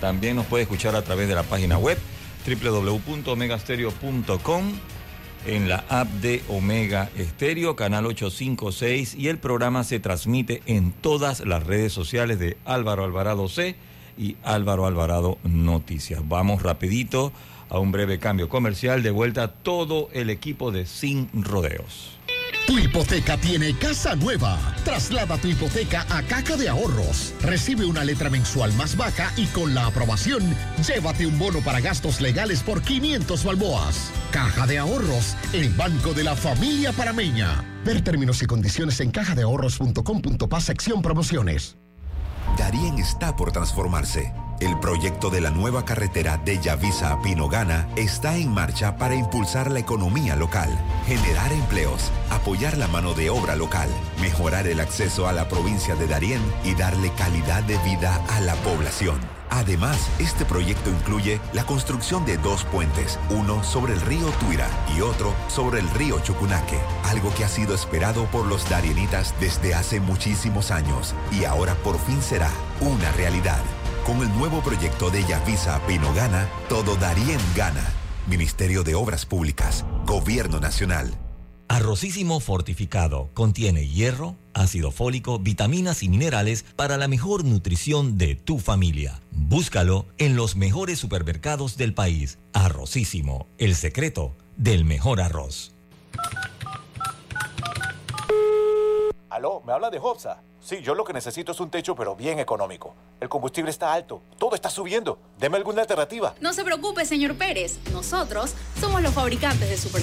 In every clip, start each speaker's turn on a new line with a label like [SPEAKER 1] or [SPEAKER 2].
[SPEAKER 1] También nos puede escuchar a través de la página web www.omegastereo.com en la app de Omega Estéreo, canal 856, y el programa se transmite en todas las redes sociales de Álvaro Alvarado C y Álvaro Alvarado Noticias. Vamos rapidito a un breve cambio comercial. De vuelta todo el equipo de Sin Rodeos.
[SPEAKER 2] Tu hipoteca tiene casa nueva. Traslada tu hipoteca a Caja de Ahorros. Recibe una letra mensual más baja y con la aprobación, llévate un bono para gastos legales por 500 balboas. Caja de Ahorros, el banco de la familia parameña. Ver términos y condiciones en cajadeahorros.com.pa sección promociones.
[SPEAKER 3] Darien está por transformarse. El proyecto de la nueva carretera de Yavisa a Pinogana está en marcha para impulsar la economía local, generar empleos, apoyar la mano de obra local, mejorar el acceso a la provincia de Darién y darle calidad de vida a la población. Además, este proyecto incluye la construcción de dos puentes, uno sobre el río Tuira y otro sobre el río Chucunaque, algo que ha sido esperado por los darienitas desde hace muchísimos años y ahora por fin será una realidad. Con el nuevo proyecto de Yavisa Pinogana, todo Darien gana. Ministerio de Obras Públicas, Gobierno Nacional.
[SPEAKER 4] Arrocísimo fortificado contiene hierro, ácido fólico, vitaminas y minerales para la mejor nutrición de tu familia. Búscalo en los mejores supermercados del país. Arrocísimo, el secreto del mejor arroz.
[SPEAKER 5] Aló, ¿me habla de Hopsa? Sí, yo lo que necesito es un techo, pero bien económico. El combustible está alto, todo está subiendo. Deme alguna alternativa.
[SPEAKER 6] No se preocupe, señor Pérez. Nosotros somos los fabricantes de Super.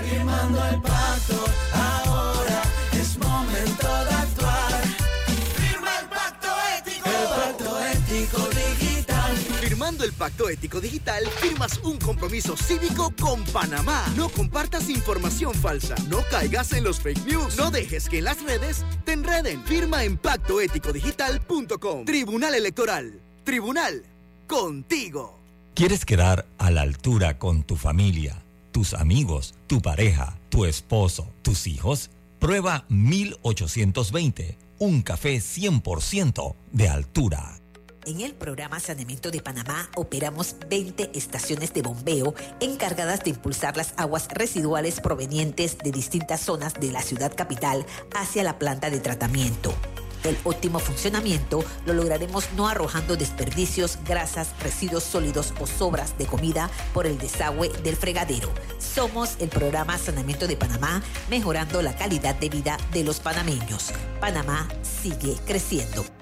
[SPEAKER 7] Firmando el pacto, ahora es momento de actuar. Firma el pacto ético. El pacto ético digital.
[SPEAKER 8] Firmando el pacto ético digital, firmas un compromiso cívico con Panamá. No compartas información falsa, no caigas en los fake news, no dejes que en las redes te enreden. Firma en pactoeticodigital.com. Tribunal Electoral. Tribunal. Contigo.
[SPEAKER 4] ¿Quieres quedar a la altura con tu familia? Tus amigos, tu pareja, tu esposo, tus hijos, prueba 1820, un café 100% de altura.
[SPEAKER 9] En el programa Saneamiento de Panamá operamos 20 estaciones de bombeo encargadas de impulsar las aguas residuales provenientes de distintas zonas de la ciudad capital hacia la planta de tratamiento. El óptimo funcionamiento lo lograremos no arrojando desperdicios, grasas, residuos sólidos o sobras de comida por el desagüe del fregadero. Somos el programa Saneamiento de Panamá, mejorando la calidad de vida de los panameños. Panamá sigue creciendo.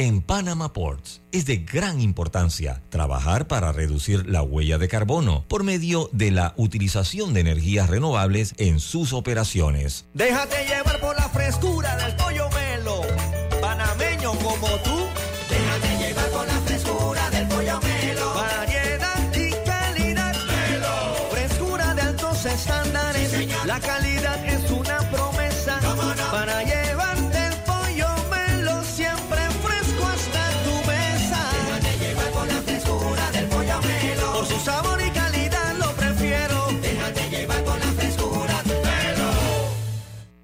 [SPEAKER 4] En Panama Ports es de gran importancia trabajar para reducir la huella de carbono por medio de la utilización de energías renovables en sus operaciones.
[SPEAKER 7] Déjate llevar por la frescura del pollo melo. Panameño como tú. Déjate llevar por la frescura del pollo melo. Variedad y calidad. Melo. Frescura de altos estándares. la calidad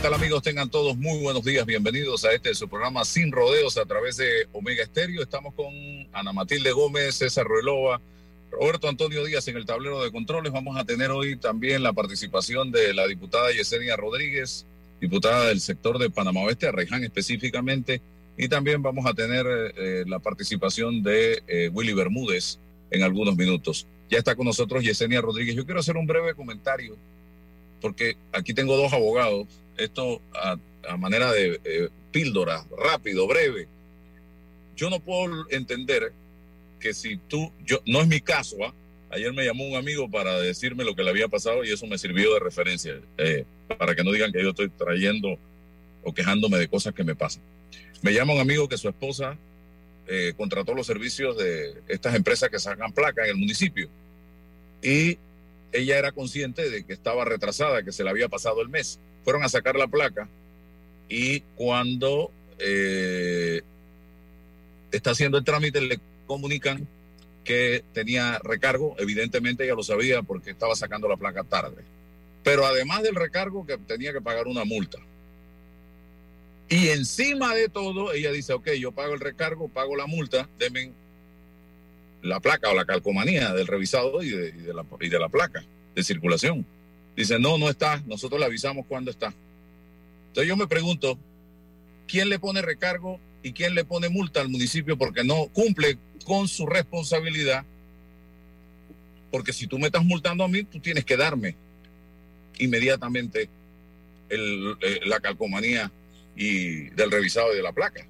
[SPEAKER 10] Tal amigos? Tengan todos muy buenos días. Bienvenidos a este su programa Sin Rodeos a través de Omega Estéreo. Estamos con Ana Matilde Gómez, César Ruelova, Roberto Antonio Díaz en el tablero de controles. Vamos a tener hoy también la participación de la diputada Yesenia Rodríguez, diputada del sector de Panamá Oeste, Arreján específicamente. Y también vamos a tener eh, la participación de eh, Willy Bermúdez en algunos minutos. Ya está con nosotros Yesenia Rodríguez. Yo quiero hacer un breve comentario porque aquí tengo dos abogados, esto a, manera de eh, píldora, rápido, breve. Yo no puedo entender que si tú, yo, no es mi caso, ¿ah? ayer me llamó un amigo para decirme lo que le había pasado y eso me sirvió de referencia, eh, para que no digan que yo estoy trayendo o quejándome de cosas que me pasan. Me llama un amigo que su esposa eh, contrató los servicios de estas empresas que sacan placa en el municipio y ella era consciente de que estaba retrasada, que se le había pasado el mes. Fueron a sacar la placa y cuando eh, está haciendo el trámite le comunican que tenía recargo. Evidentemente ella lo sabía porque estaba sacando la placa tarde. Pero además del recargo que tenía que pagar una multa. Y encima de todo, ella dice, ok, yo pago el recargo, pago la multa, denme la placa o la calcomanía del revisado y de, la, y de la placa de circulación. Dice, no, no está, nosotros le avisamos cuando está. Entonces yo me pregunto, ¿quién le pone recargo y quién le pone multa al municipio porque no cumple con su responsabilidad? Porque si tú me estás multando a mí, tú tienes que darme inmediatamente eh, la calcomanía y del revisado y de la placa.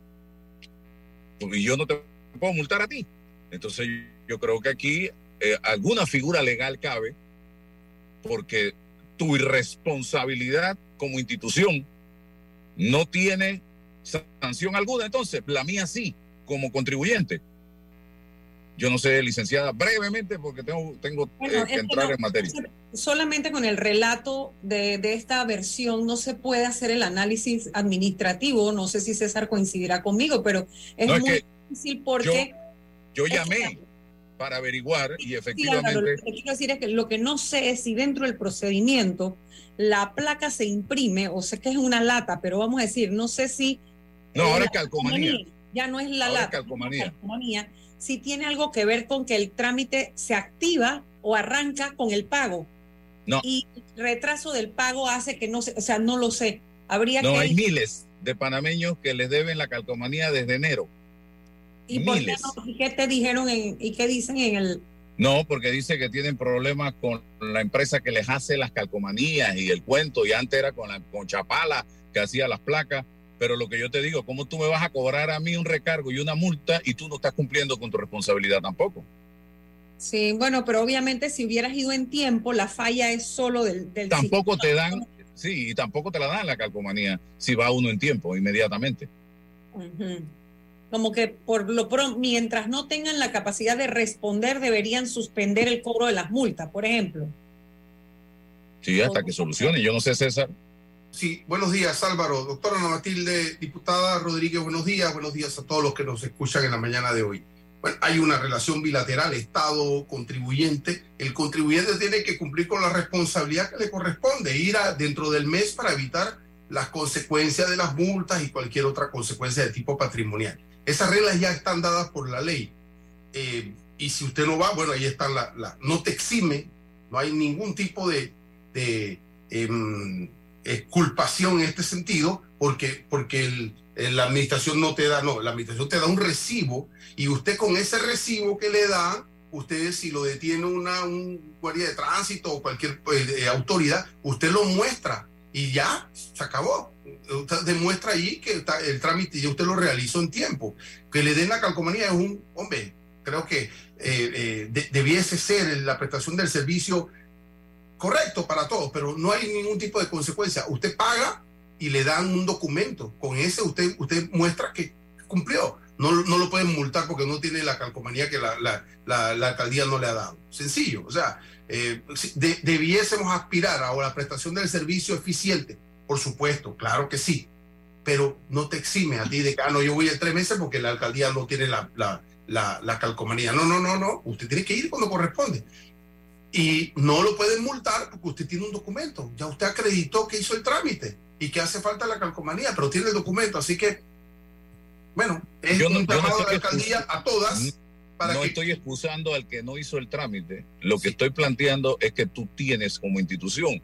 [SPEAKER 10] Porque yo no te puedo multar a ti. Entonces yo creo que aquí eh, alguna figura legal cabe porque tu irresponsabilidad como institución no tiene sanción alguna, entonces la mía sí, como contribuyente. Yo no sé, licenciada, brevemente, porque tengo, tengo eh, que entrar en materia.
[SPEAKER 11] Solamente con el relato de, esta versión no se puede hacer el análisis administrativo. No sé si César coincidirá conmigo, pero es muy difícil porque
[SPEAKER 10] yo llamé para averiguar y efectivamente...
[SPEAKER 11] lo que quiero decir es que lo que no sé es si dentro del procedimiento la placa se imprime, o sé que es una lata, pero vamos a decir, no sé si...
[SPEAKER 10] No, ahora es calcomanía.
[SPEAKER 11] Ya no es la lata. calcomanía. Si tiene algo que ver con que el trámite se activa o arranca con el pago.
[SPEAKER 10] No.
[SPEAKER 11] Y el retraso del pago hace que no se, o sea, no lo sé. Habría
[SPEAKER 10] no,
[SPEAKER 11] que...
[SPEAKER 10] hay miles de panameños que les deben la calcomanía desde enero.
[SPEAKER 11] ¿Y por qué, qué te dijeron y qué dicen en el...
[SPEAKER 10] No, porque dice que tienen problemas con la empresa que les hace las calcomanías y el cuento, y antes era con, la, con Chapala que hacía las placas, pero lo que yo te digo, ¿cómo tú me vas a cobrar a mí un recargo y una multa y tú no estás cumpliendo con tu responsabilidad tampoco?
[SPEAKER 11] Sí, bueno, pero obviamente si hubieras ido en tiempo, la falla es solo del... del
[SPEAKER 10] tampoco te dan, sí, y tampoco te la dan la calcomanía si va uno en tiempo, inmediatamente
[SPEAKER 11] como que por lo pronto, mientras no tengan la capacidad de responder, deberían suspender el cobro de las multas, por ejemplo.
[SPEAKER 10] Sí, hasta que solucione. Yo no sé, César.
[SPEAKER 12] Sí, buenos días, Álvaro. Doctora Ana Matilde, diputada Rodríguez, buenos días. Buenos días a todos los que nos escuchan en la mañana de hoy. Bueno, hay una relación bilateral Estado-contribuyente. El contribuyente tiene que cumplir con la responsabilidad que le corresponde, ir a, dentro del mes para evitar las consecuencias de las multas y cualquier otra consecuencia de tipo patrimonial. Esas reglas ya están dadas por la ley. Eh, y si usted no va, bueno, ahí está la, no te exime, no hay ningún tipo de, de em, culpación en este sentido, porque, porque la administración no te da, no, la administración te da un recibo y usted con ese recibo que le da, usted si lo detiene una un guardia de tránsito o cualquier eh, autoridad, usted lo muestra y ya se acabó demuestra ahí que el trámite ya usted lo realizó en tiempo. Que le den la calcomanía es un, hombre, creo que eh, eh, debiese ser la prestación del servicio correcto para todos, pero no hay ningún tipo de consecuencia. Usted paga y le dan un documento. Con ese usted, usted muestra que cumplió. No, no lo pueden multar porque no tiene la calcomanía que la, la, la, alcaldía no le ha dado. Sencillo. O sea, eh, debiésemos aspirar a la prestación del servicio eficiente por supuesto, claro que sí, pero no te exime a ti de que, ah, no, yo voy en tres meses porque la alcaldía no tiene la, la, calcomanía. No, no, no, no, usted tiene que ir cuando corresponde. Y no lo pueden multar porque usted tiene un documento, ya usted acreditó que hizo el trámite y que hace falta la calcomanía, pero tiene el documento, así que, bueno, es un llamado de la alcaldía a todas.
[SPEAKER 10] Para no estoy excusando al que no hizo el trámite. Lo que estoy planteando es que tú tienes como institución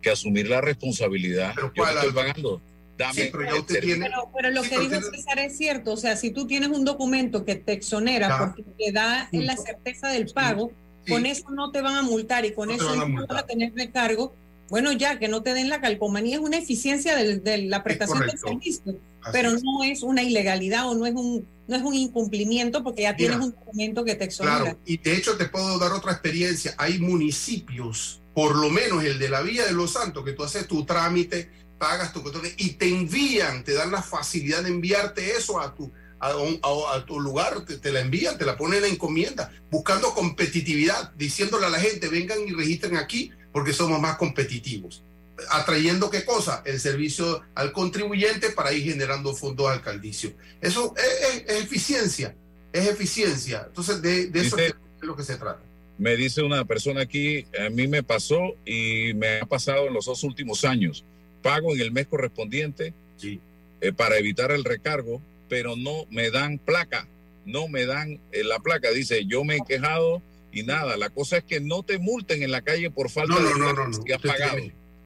[SPEAKER 10] que asumir la responsabilidad.
[SPEAKER 12] ¿Pero cuál,
[SPEAKER 10] estoy pagando.
[SPEAKER 11] Dame pero, lo que dijo César es cierto, o sea, si tú tienes un documento que te exonera porque te da la certeza del pago, con eso no te van a multar y con eso no van a tener recargo. Bueno, ya que no te den la calcomanía es una eficiencia de, la prestación del servicio, pero no es una ilegalidad o no es un no es un incumplimiento porque ya tienes un documento que te exonera. Claro,
[SPEAKER 12] y de hecho te puedo dar otra experiencia. Hay municipios, por lo menos el de la Villa de los Santos, que tú haces tu trámite, pagas tu control y te envían, te dan la facilidad de enviarte eso a tu, a, tu lugar, te, la envían, te la ponen en encomienda, buscando competitividad, diciéndole a la gente, vengan y registren aquí porque somos más competitivos. Atrayendo qué cosa? El servicio al contribuyente para ir generando fondos alcaldicios. Eso es, eficiencia, es eficiencia. Entonces, de, eso es lo que se trata.
[SPEAKER 10] Me dice una persona aquí, a mí me pasó y me ha pasado en los dos últimos años pago en el mes correspondiente eh, para evitar el recargo, pero no me dan placa, no me dan eh, la placa. Dice, yo me he quejado y nada. La cosa es que no te multen en la calle por falta de
[SPEAKER 12] no, no, no, que has pagado.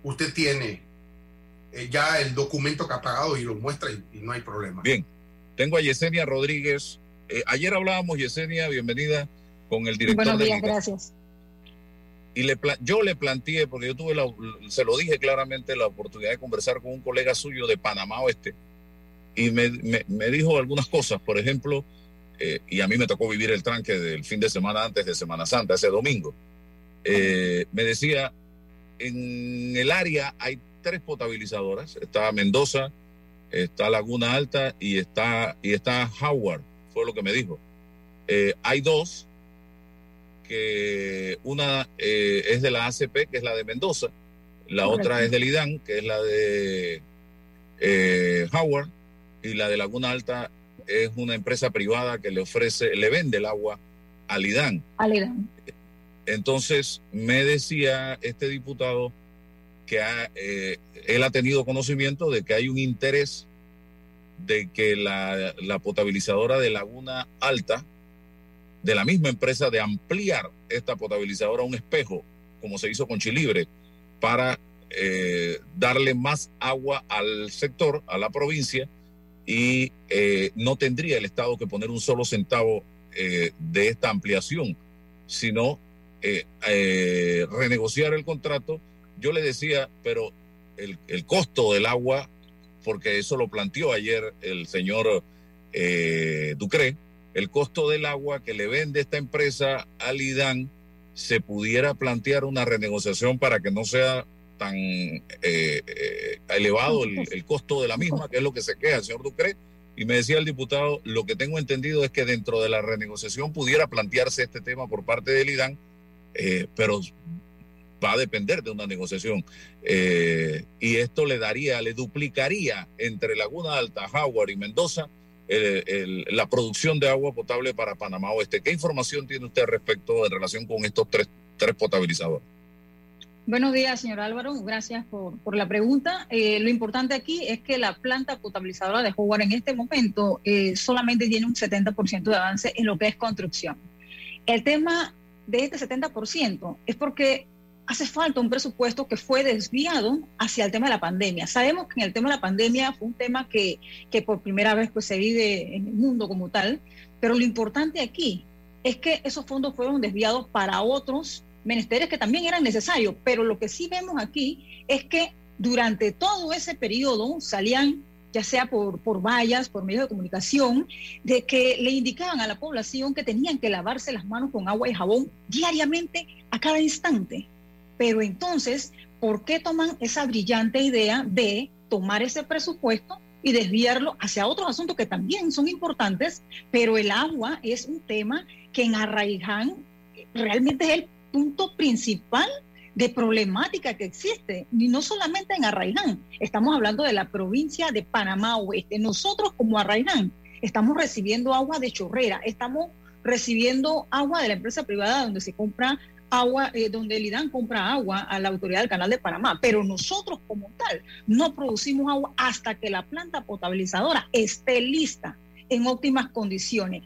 [SPEAKER 12] usted tiene eh, ya el documento que ha pagado y lo muestra y, no hay problema.
[SPEAKER 10] Bien, tengo a Yesenia Rodríguez. ayer hablábamos, Yesenia, bienvenida con el director.
[SPEAKER 13] Buenos días, gracias.
[SPEAKER 10] Y le, yo le planteé, porque yo tuve, la, se lo dije claramente, la oportunidad de conversar con un colega suyo de Panamá Oeste, y me, me, dijo algunas cosas, por ejemplo, eh, y a mí me tocó vivir el tranque del fin de semana antes de Semana Santa, ese domingo, eh, me decía, en el área hay tres potabilizadoras, está Mendoza, está Laguna Alta y está, y está Howard, fue lo que me dijo. Eh, hay dos que una eh, es de la ACP, que es la de Mendoza, la otra es del IDAN, que es la de eh, Howard, y la de Laguna Alta es una empresa privada que le ofrece, le vende el agua al IDAN.
[SPEAKER 13] Al IDAN.
[SPEAKER 10] Entonces, me decía este diputado que eh, él ha tenido conocimiento de que hay un interés de que la, la potabilizadora de Laguna Alta de la misma empresa de ampliar esta potabilizadora a un espejo, como se hizo con Chilibre, para eh, darle más agua al sector, a la provincia, y eh, no tendría el Estado que poner un solo centavo eh, de esta ampliación, sino renegociar el contrato. Yo le decía, pero el, el, costo del agua, porque eso lo planteó ayer el señor Ducré, el costo del agua que le vende esta empresa al IDAN, se pudiera plantear una renegociación para que no sea tan eh, eh, elevado el, costo de la misma, que es lo que se queda el señor Ducre. Y me decía el diputado, lo que tengo entendido es que dentro de la renegociación pudiera plantearse este tema por parte del IDAN, eh, pero va a depender de una negociación. y esto le daría, le duplicaría entre Laguna Alta, Howard y Mendoza la producción de agua potable para Panamá Oeste. ¿Qué información tiene usted respecto en relación con estos tres, tres potabilizadores?
[SPEAKER 13] Buenos días, señor Álvaro. Gracias por, por la pregunta. Eh, lo importante aquí es que la planta potabilizadora de Howard en este momento eh, solamente tiene un 70% de avance en lo que es construcción. El tema de este 70% es porque hace falta un presupuesto que fue desviado hacia el tema de la pandemia. Sabemos que en el tema de la pandemia fue un tema que, que por primera vez pues, se vive en el mundo como tal, pero lo importante aquí es que esos fondos fueron desviados para otros menesteres que también eran necesarios, pero lo que sí vemos aquí es que durante todo ese periodo salían ya sea por, por vallas, por medios de comunicación, de que le indicaban a la población que tenían que lavarse las manos con agua y jabón diariamente a cada instante. Pero entonces, ¿por qué toman esa brillante idea de tomar ese presupuesto y desviarlo hacia otros asuntos que también son importantes, pero el agua es un tema que en Arraiján realmente es el punto principal de problemática que existe, y no solamente en Arraiján, estamos hablando de la provincia de Panamá Oeste. Nosotros como Arraiján estamos recibiendo agua de chorrera, estamos recibiendo agua de la empresa privada donde se compra agua, eh, donde el IDAN compra agua a la autoridad del Canal de Panamá, pero nosotros como tal no producimos agua hasta que la planta potabilizadora esté lista en óptimas condiciones.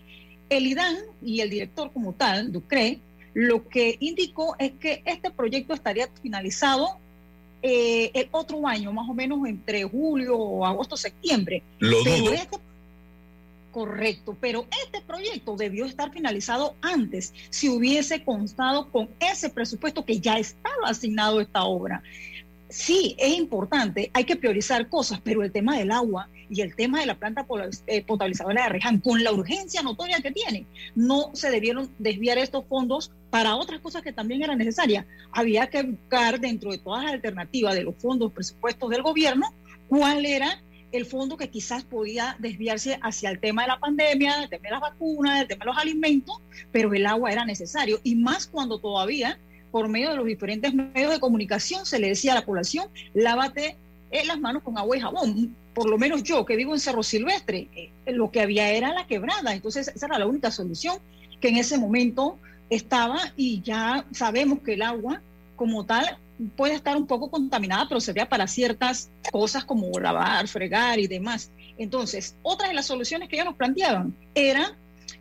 [SPEAKER 13] El IDAN y el director como tal, Ducre, lo que indicó es que este proyecto estaría finalizado eh, el otro año, más o menos entre julio o agosto, septiembre.
[SPEAKER 10] Lo dudo.
[SPEAKER 13] Este correcto, pero este proyecto debió estar finalizado antes si hubiese constado con ese presupuesto que ya estaba asignado a esta obra. Sí, es importante, hay que priorizar cosas, pero el tema del agua y el tema de la planta eh, potabilizadora de Reján, con la urgencia notoria que tiene, no se debieron desviar estos fondos para otras cosas que también eran necesarias. Había que buscar dentro de todas las alternativas de los fondos presupuestos del gobierno cuál era el fondo que quizás podía desviarse hacia el tema de la pandemia, el tema de las vacunas, el tema de los alimentos, pero el agua era necesario. Y más cuando todavía, por medio de los diferentes medios de comunicación, se le decía a la población, lávate las manos con agua y jabón. Por lo menos yo, que vivo en Cerro Silvestre, eh, lo que había era la quebrada. Entonces, esa era la única solución que en ese momento estaba y ya sabemos que el agua como tal puede estar un poco contaminada, pero sería para ciertas cosas como lavar, fregar y demás. Entonces, otra de las soluciones que ellos nos planteaban eran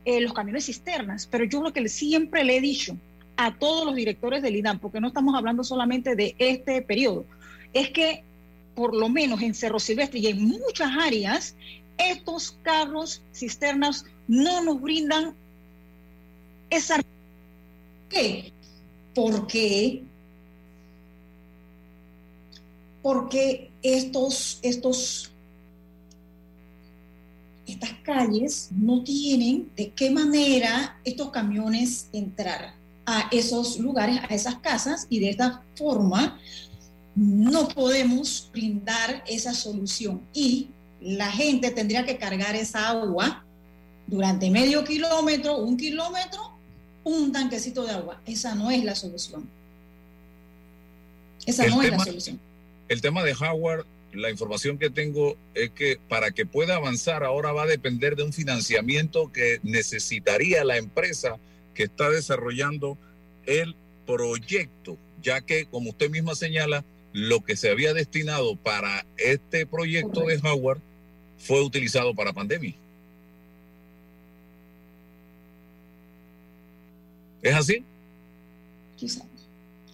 [SPEAKER 13] eh, los camiones cisternas, pero yo lo que siempre le he dicho a todos los directores del IDAM, porque no estamos hablando solamente de este periodo, es que por lo menos en Cerro Silvestre y en muchas áreas, estos carros cisternas no nos brindan esa... ¿Qué? Porque porque estos, estos, estas calles no tienen de qué manera estos camiones entrar a esos lugares, a esas casas, y de esta forma no podemos brindar esa solución. Y la gente tendría que cargar esa agua durante medio kilómetro, un kilómetro, un tanquecito de agua. Esa no es la solución. Esa no es la solución.
[SPEAKER 10] El tema de Howard, la información que tengo es que para que pueda avanzar ahora va a depender de un financiamiento que necesitaría la empresa que está desarrollando el proyecto, ya que, como usted misma señala, lo que se había destinado para este proyecto de Howard fue utilizado para pandemia. ¿Es así?
[SPEAKER 13] Quizás.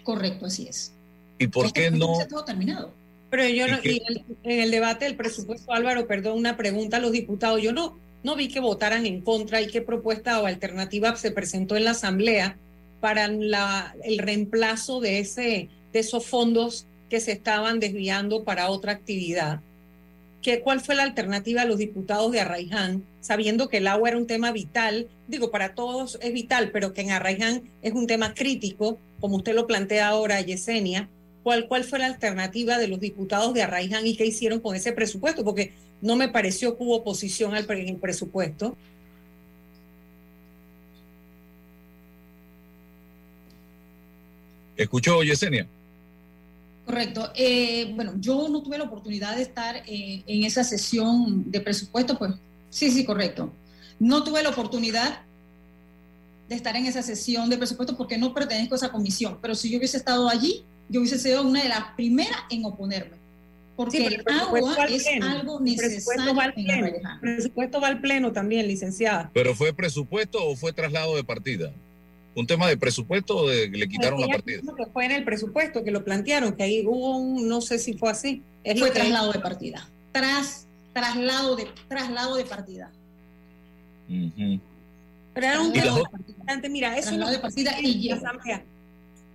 [SPEAKER 13] Correcto, así es.
[SPEAKER 10] ¿Y por este qué no?
[SPEAKER 13] terminado. Pero yo no, y en el debate del presupuesto, Álvaro, perdón, una pregunta a los diputados. Yo no, no vi que votaran en contra y qué propuesta o alternativa se presentó en la Asamblea para la, el reemplazo de, ese, de esos fondos que se estaban desviando para otra actividad. ¿Qué, ¿Cuál fue la alternativa a los diputados de Arraiján, sabiendo que el agua era un tema vital? Digo, para todos es vital, pero que en Arraiján es un tema crítico, como usted lo plantea ahora, Yesenia cuál, cuál fue la alternativa de los diputados de Arraiján y qué hicieron con ese presupuesto, porque no me pareció que hubo oposición al presupuesto.
[SPEAKER 10] ¿Escuchó Yesenia?
[SPEAKER 13] Correcto. Eh, bueno, yo no tuve la oportunidad de estar eh, en esa sesión de presupuesto, pues sí, sí, correcto. No tuve la oportunidad de estar en esa sesión de presupuesto porque no pertenezco a esa comisión, pero si yo hubiese estado allí, yo hubiese sido una de las primeras en oponerme. Porque el, agua es algo necesario
[SPEAKER 11] el presupuesto va al pleno también, licenciada.
[SPEAKER 10] ¿Pero fue presupuesto o fue traslado de partida? ¿Un tema de presupuesto o de, le quitaron la partida?
[SPEAKER 11] Que fue en el presupuesto que lo plantearon, que ahí hubo un, no sé si fue así.
[SPEAKER 13] fue traslado de partida. Tras, traslado, de, traslado de partida.
[SPEAKER 11] Pero era un tema de Mira, eso es de partida y asamblea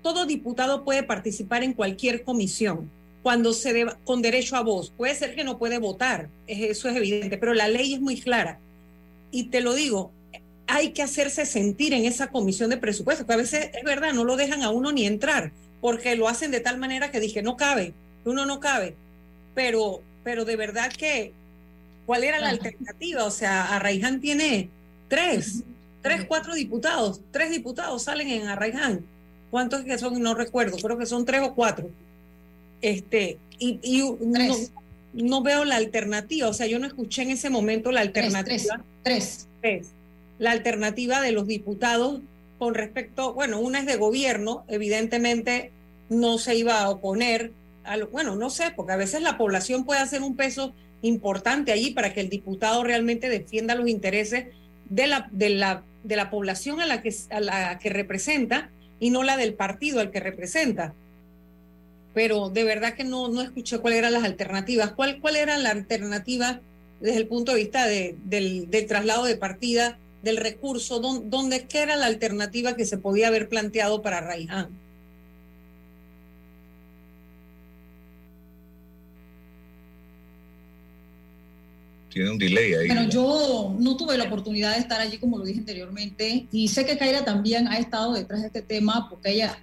[SPEAKER 11] todo diputado puede participar en cualquier comisión cuando se deba, con derecho a voz. Puede ser que no puede votar, eso es evidente, pero la ley es muy clara. Y te lo digo, hay que hacerse sentir en esa comisión de presupuesto, que a veces es verdad, no lo dejan a uno ni entrar, porque lo hacen de tal manera que dije, no cabe, uno no cabe. Pero, pero de verdad que, ¿cuál era la alternativa? O sea, Arraiján tiene tres, tres, cuatro diputados, tres diputados salen en Arraiján ¿Cuántos que son? No recuerdo, creo que son tres o cuatro. Este, y, no, veo la alternativa, o sea, yo no escuché en ese momento la alternativa.
[SPEAKER 13] Tres. tres.
[SPEAKER 11] la alternativa de los diputados con respecto, bueno, una es de gobierno, evidentemente no se iba a oponer, a bueno, no sé, porque a veces la población puede hacer un peso importante allí para que el diputado realmente defienda los intereses de la, de la, de la población a la, que, a la que representa y no la del partido al que representa. Pero de verdad que no, no escuché cuáles eran las alternativas. ¿Cuál, ¿Cuál era la alternativa desde el punto de vista de, del, traslado de partida del recurso, ¿dónde, qué era la alternativa que se podía haber planteado para Raiján?
[SPEAKER 10] Tiene un delay ahí.
[SPEAKER 13] Bueno, yo no tuve la oportunidad de estar allí, como lo dije anteriormente, y sé que Kaira también ha estado detrás de este tema porque ella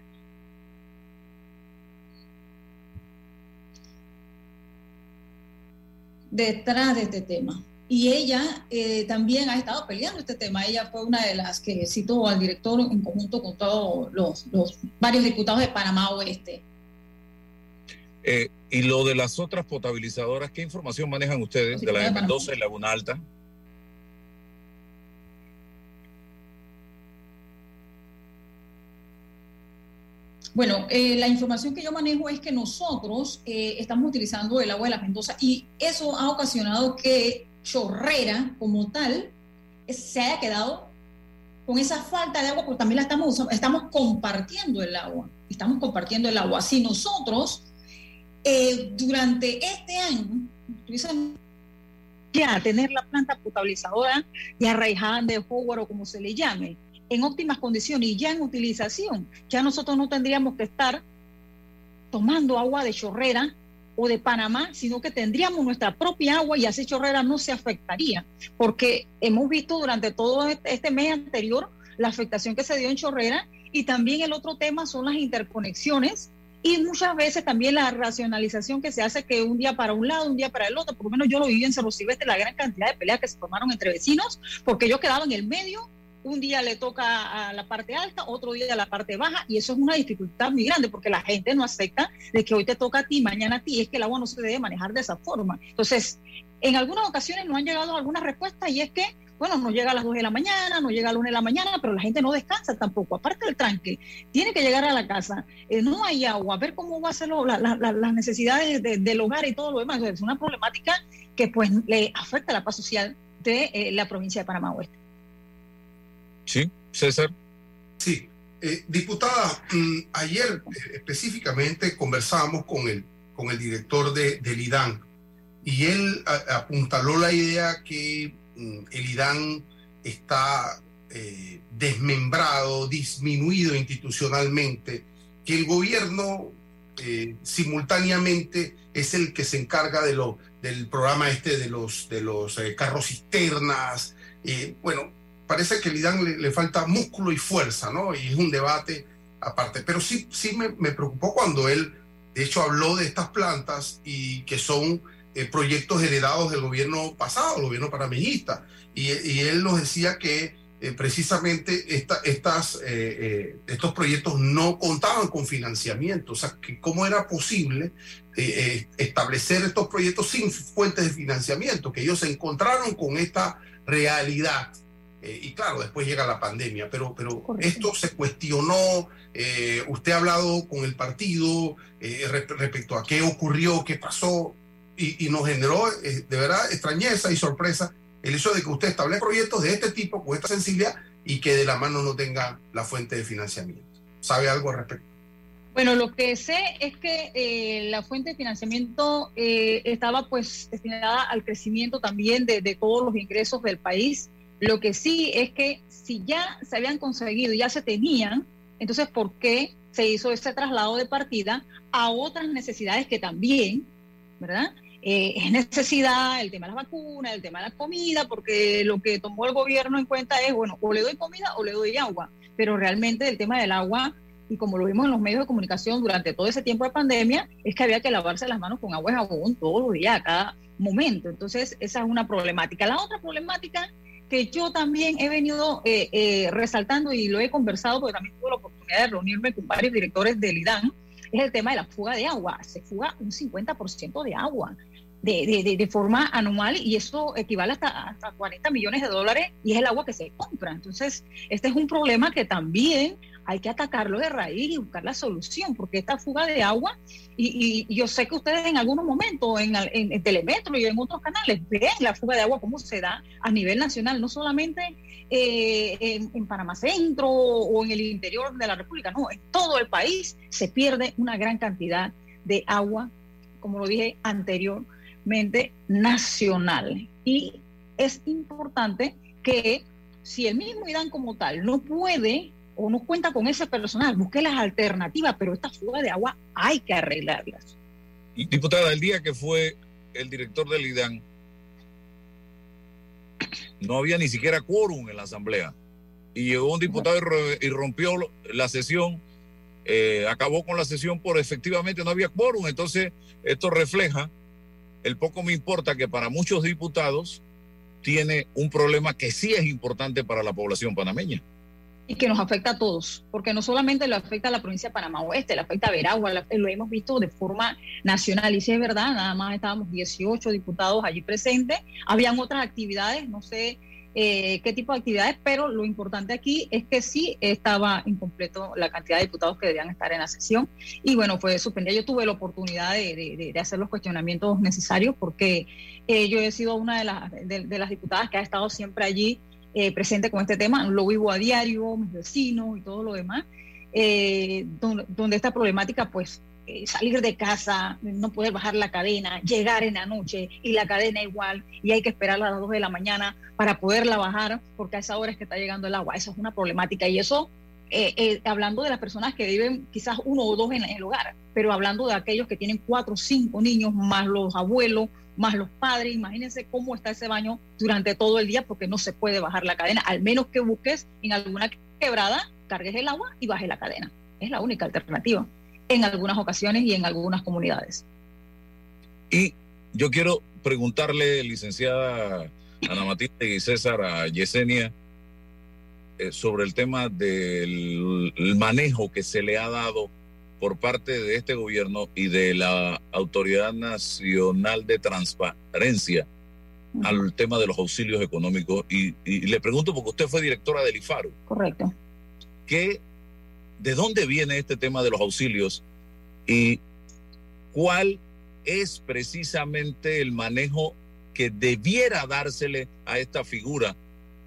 [SPEAKER 13] detrás de este tema y ella eh, también ha estado peleando este tema. Ella fue una de las que citó al director en conjunto con todos los, varios diputados de Panamá Oeste.
[SPEAKER 10] Eh, y lo de las otras potabilizadoras, ¿qué información manejan ustedes de la de Mendoza y Laguna Alta?
[SPEAKER 13] Bueno, eh, la información que yo manejo es que nosotros estamos utilizando el agua de la Mendoza y eso ha ocasionado que chorrera como tal se haya quedado con esa falta de agua, porque también la estamos estamos compartiendo el agua, estamos compartiendo el agua. Si nosotros eh, durante este año ya tener la planta potabilizadora de Arraiján, de Howard o como se le llame, en óptimas condiciones y ya en utilización, ya nosotros no tendríamos que estar tomando agua de chorrera o de Panamá, sino que tendríamos nuestra propia agua y así Chorrera no se afectaría, porque hemos visto durante todo este, este mes anterior la afectación que se dio en Chorrera y también el otro tema son las interconexiones y muchas veces también la racionalización que se hace que un día para un lado, un día para el otro, por lo menos yo lo viví en Cerro Silvestre, la gran cantidad de peleas que se formaron entre vecinos, porque yo quedaba en el medio. Un día le toca a la parte alta, otro día a la parte baja, y eso es una dificultad muy grande porque la gente no acepta de que hoy te toca a ti, mañana a ti, es que el agua no se debe manejar de esa forma. Entonces, en algunas ocasiones nos han llegado algunas respuestas y es que, bueno, nos llega a las 2 de la mañana, nos llega a las 1 de la mañana, pero la gente no descansa tampoco, aparte del tranque, tiene que llegar a la casa, eh, no hay agua, a ver cómo va a ser las necesidades del hogar y todo lo demás. Es una problemática que pues le afecta a la paz social de eh, la provincia de Panamá Oeste.
[SPEAKER 10] Sí, César.
[SPEAKER 12] Sí, eh, diputada, mm, ayer específicamente conversábamos con el, con el director de, del IDAN y él apuntaló la idea que el IDAN está eh, desmembrado, disminuido institucionalmente, que el gobierno simultáneamente es el que se encarga de lo, del programa este de los, de los carros cisternas. bueno, parece que el IDAN le, falta músculo y fuerza, ¿no? Y es un debate aparte. Pero sí, sí me, preocupó cuando él, de hecho, habló de estas plantas y que son eh, proyectos heredados del gobierno pasado, el gobierno panameñista. Y, él nos decía que eh, precisamente esta, estas, eh, estos proyectos no contaban con financiamiento. O sea, que cómo era posible establecer estos proyectos sin fuentes de financiamiento, que ellos se encontraron con esta realidad y claro, después llega la pandemia, pero, pero esto se cuestionó, usted ha hablado con el partido respecto a qué ocurrió, qué pasó, y, nos generó de verdad extrañeza y sorpresa el hecho de que usted establezca proyectos de este tipo, con esta sensibilidad, y que de la mano no tenga la fuente de financiamiento. ¿Sabe algo al respecto?
[SPEAKER 13] Bueno, lo que sé es que la fuente de financiamiento estaba pues destinada al crecimiento también de, de, todos los ingresos del país lo que sí es que si ya se habían conseguido, ya se tenían, entonces ¿por qué se hizo ese traslado de partida a otras necesidades que también, ¿verdad? Eh, es necesidad el tema de las vacunas, el tema de la comida, porque lo que tomó el gobierno en cuenta es, bueno, o le doy comida o le doy agua, pero realmente el tema del agua, y como lo vimos en los medios de comunicación durante todo ese tiempo de pandemia, es que había que lavarse las manos con agua y jabón todos los días, a cada momento. Entonces, esa es una problemática. La otra problemática que yo también he venido eh, eh, resaltando y lo he conversado porque también tuve la oportunidad de reunirme con varios directores del IDAN, es el tema de la fuga de agua. Se fuga un 50% de agua. De, de, forma anual y eso equivale hasta, hasta 40 millones de dólares y es el agua que se compra. Entonces, este es un problema que también hay que atacarlo de raíz y buscar la solución, porque esta fuga de agua, y, yo sé que ustedes en algunos momentos en, en, Telemetro y en otros canales ven la fuga de agua, cómo se da a nivel nacional, no solamente eh, en, en, Panamá Centro o en el interior de la República, no, en todo el país se pierde una gran cantidad de agua, como lo dije anteriormente, nacional. Y es importante que si el mismo IDAN como tal no puede o no cuenta con ese personal, busque las alternativas, pero esta fuga de agua hay que arreglarlas.
[SPEAKER 10] Diputada, el día que fue el director del IDAN, no había ni siquiera quórum en la asamblea. Y llegó un diputado y, rompió la sesión, eh, acabó con la sesión por efectivamente no había quórum. Entonces, esto refleja el poco me importa que para muchos diputados tiene un problema que sí es importante para la población panameña.
[SPEAKER 13] Y que nos afecta a todos, porque no solamente le afecta a la provincia de Panamá Oeste, le afecta a Veragua, lo hemos visto de forma nacional, y si es verdad, nada más estábamos 18 diputados allí presentes, habían otras actividades, no sé eh, qué tipo de actividades, pero lo importante aquí es que sí estaba incompleto la cantidad de diputados que debían estar en la sesión, y bueno, fue suspendida. Yo tuve la oportunidad de, hacer los cuestionamientos necesarios, porque eh, yo he sido una de las, de las diputadas que ha estado siempre allí eh, presente con este tema, lo vivo a diario, mis vecinos y todo lo demás, eh, donde, esta problemática, pues, eh, salir de casa, no poder bajar la cadena, llegar en la noche y la cadena igual, y hay que esperar a las 2 de la mañana para poderla bajar, porque a esa hora es que está llegando el agua. Esa es una problemática y eso hablando de las personas que viven quizás uno o dos en, el hogar, pero hablando de aquellos que tienen cuatro o cinco niños, más los abuelos, más los padres, imagínense cómo está ese baño durante todo el día porque no se puede bajar la cadena, al menos que busques en alguna quebrada, cargues el agua y bajes la cadena. Es la única alternativa en algunas ocasiones y en algunas comunidades.
[SPEAKER 10] Y yo quiero preguntarle, licenciada Ana Matilde y César, a Yesenia, eh, sobre el tema del manejo que se le ha dado por parte de este gobierno y de la Autoridad Nacional de Transparencia al tema de los auxilios económicos. Y, le pregunto, porque usted fue directora del IFARO.
[SPEAKER 13] Correcto.
[SPEAKER 10] ¿qué, ¿De dónde viene este tema de los auxilios y cuál es precisamente el manejo que debiera dársele a esta figura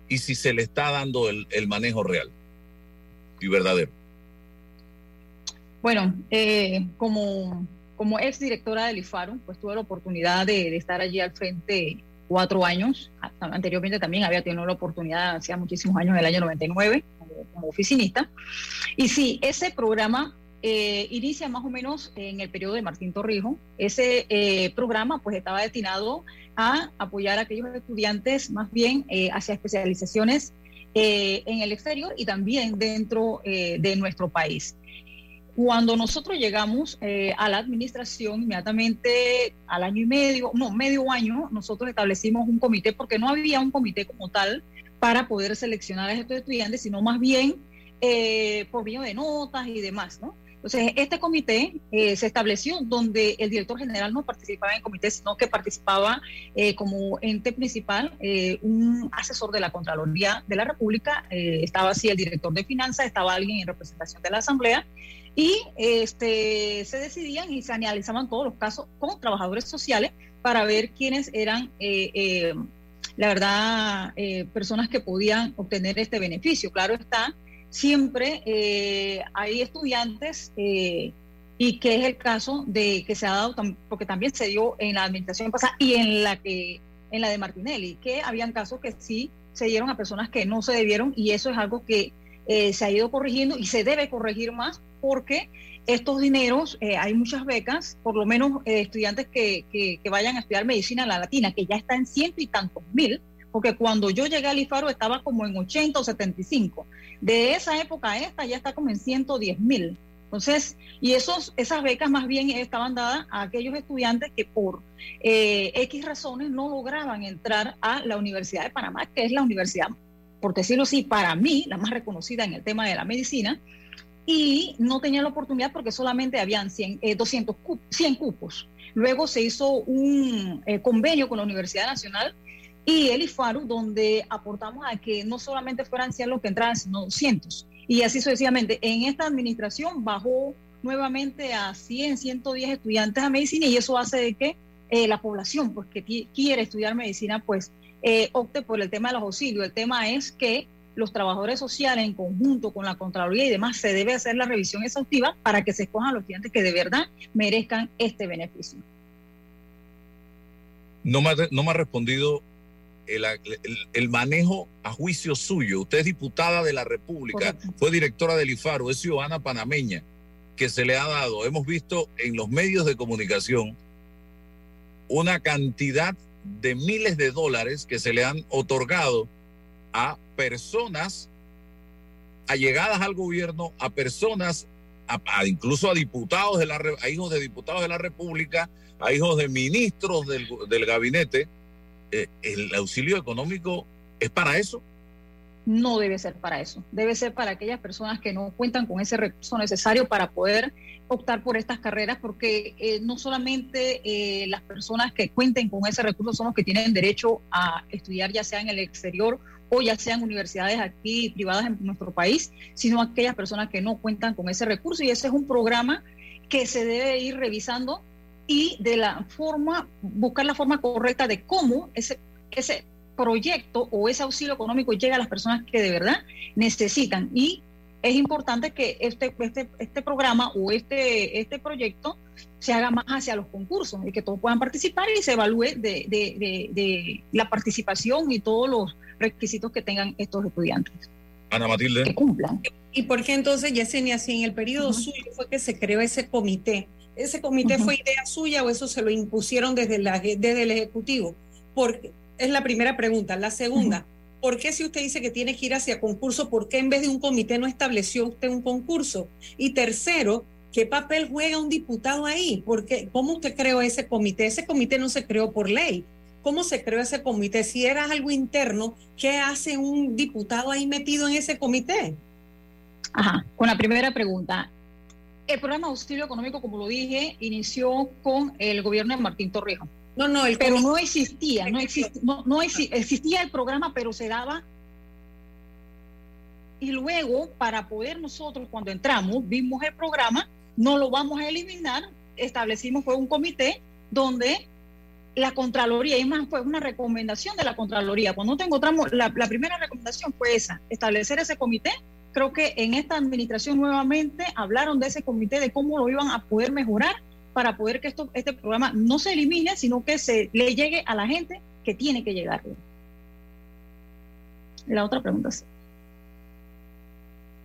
[SPEAKER 10] y si se le está dando el manejo real y verdadero?
[SPEAKER 13] Bueno, eh, como, como ex directora del IFARO, pues tuve la oportunidad de, estar allí al frente cuatro años. Anteriormente también había tenido la oportunidad, hacía muchísimos años, en el año 99, como, oficinista. Y sí, ese programa eh, inicia más o menos en el periodo de Martín Torrijos. Ese eh, programa pues estaba destinado a apoyar a aquellos estudiantes más bien hacia especializaciones en el exterior y también dentro de nuestro país. Cuando nosotros llegamos eh, a la administración, inmediatamente al año y medio, no, medio año, nosotros establecimos un comité, porque no había un comité como tal para poder seleccionar a estos estudiantes, sino más bien eh, por medio de notas y demás, ¿no? Entonces, este comité eh, se estableció donde el director general no participaba en comité, sino que participaba como ente principal un asesor de la Contraloría de la República, estaba así el director de finanzas, estaba alguien en representación de la Asamblea, y este, se decidían y se analizaban todos los casos con trabajadores sociales para ver quiénes eran, eh, eh, la verdad, eh, personas que podían obtener este beneficio. Claro está, siempre hay estudiantes y que es el caso de que se ha dado, porque también se dio en la administración pasada y en la que en la de Martinelli, que habían casos que sí se dieron a personas que no se debieron y eso es algo que se ha ido corrigiendo y se debe corregir más porque estos dineros, eh, hay muchas becas, por lo menos eh, estudiantes que, que, vayan a estudiar medicina en la latina, que ya está en ciento y tantos mil, porque cuando yo llegué al IFARO estaba como en 80 o 75. De esa época a esta ya está como en 110 mil. Entonces, y esos, esas becas más bien estaban dadas a aquellos estudiantes que por eh, X razones no lograban entrar a la Universidad de Panamá, que es la universidad, por decirlo así, para mí, la más reconocida en el tema de la medicina, y no tenía la oportunidad porque solamente habían 100, 200 100 cupos. Luego se hizo un eh, convenio con la Universidad Nacional y el IFARU, donde aportamos a que no solamente fueran 100 los que entraran, sino 200. Y así sucesivamente. En esta administración bajó nuevamente a 100, 110 estudiantes a medicina y eso hace de que eh, la población pues, que quiere estudiar medicina pues eh, opte por el tema de los auxilios. El tema es que los trabajadores sociales en conjunto con la Contraloría y demás se debe hacer la revisión exhaustiva para que se escojan los estudiantes que de verdad merezcan este beneficio.
[SPEAKER 10] No me, no me ha respondido el, manejo a juicio suyo. Usted es diputada de la República, fue directora del IFARO, es ciudadana panameña que se le ha dado. Hemos visto en los medios de comunicación una cantidad de miles de dólares que se le han otorgado a personas allegadas al gobierno, a personas, incluso a diputados de la, a hijos de diputados de la República, a hijos de ministros del, del gabinete, eh, ¿el auxilio económico es para eso?
[SPEAKER 13] No debe ser para eso. Debe ser para aquellas personas que no cuentan con ese recurso necesario para poder optar por estas carreras, porque eh, no solamente eh, las personas que cuenten con ese recurso son los que tienen derecho a estudiar, ya sea en el exterior o ya sean universidades aquí privadas en nuestro país, sino aquellas personas que no cuentan con ese recurso. Y ese es un programa que se debe ir revisando y de la forma, buscar la forma correcta de cómo ese, ese proyecto o ese auxilio económico llega a las personas que de verdad necesitan. Y es importante que este, este, este programa o este, este proyecto se haga más hacia los concursos y que todos puedan participar y se evalúe de, de, de, la participación y todos los requisitos que tengan estos estudiantes.
[SPEAKER 10] Ana Matilde.
[SPEAKER 13] Que cumplan.
[SPEAKER 11] ¿Y por qué entonces, Yesenia, si en el periodo suyo fue que se creó ese comité ¿Ese comité fue idea suya o eso se lo impusieron desde, la, desde el Ejecutivo? Porque, es la primera pregunta. La segunda, ¿por qué si usted dice que tiene que ir hacia concurso, por qué en vez de un comité no estableció usted un concurso? Y tercero, ¿qué papel juega un diputado ahí? Porque, ¿Cómo usted creó ese comité? Ese comité no se creó por ley. ¿Cómo se creó ese comité? Si era algo interno, ¿qué hace un diputado ahí metido en ese comité?
[SPEAKER 13] Ajá, con la primera pregunta. El programa de auxilio económico, como lo dije, inició con el gobierno de Martín Torrijos.
[SPEAKER 11] No, no, el
[SPEAKER 13] pero no existía, no existía, no, existía el programa, pero se daba. Y luego, para poder nosotros, cuando entramos, vimos el programa, no lo vamos a eliminar, establecimos fue un comité donde la Contraloría, y más fue una recomendación de la Contraloría. Cuando encontramos, la, la primera recomendación fue esa, establecer ese comité creo que en esta administración nuevamente hablaron de ese comité, de cómo lo iban a poder mejorar para poder que esto, este programa no se elimine, sino que se le llegue a la gente que tiene que llegarle. La otra pregunta.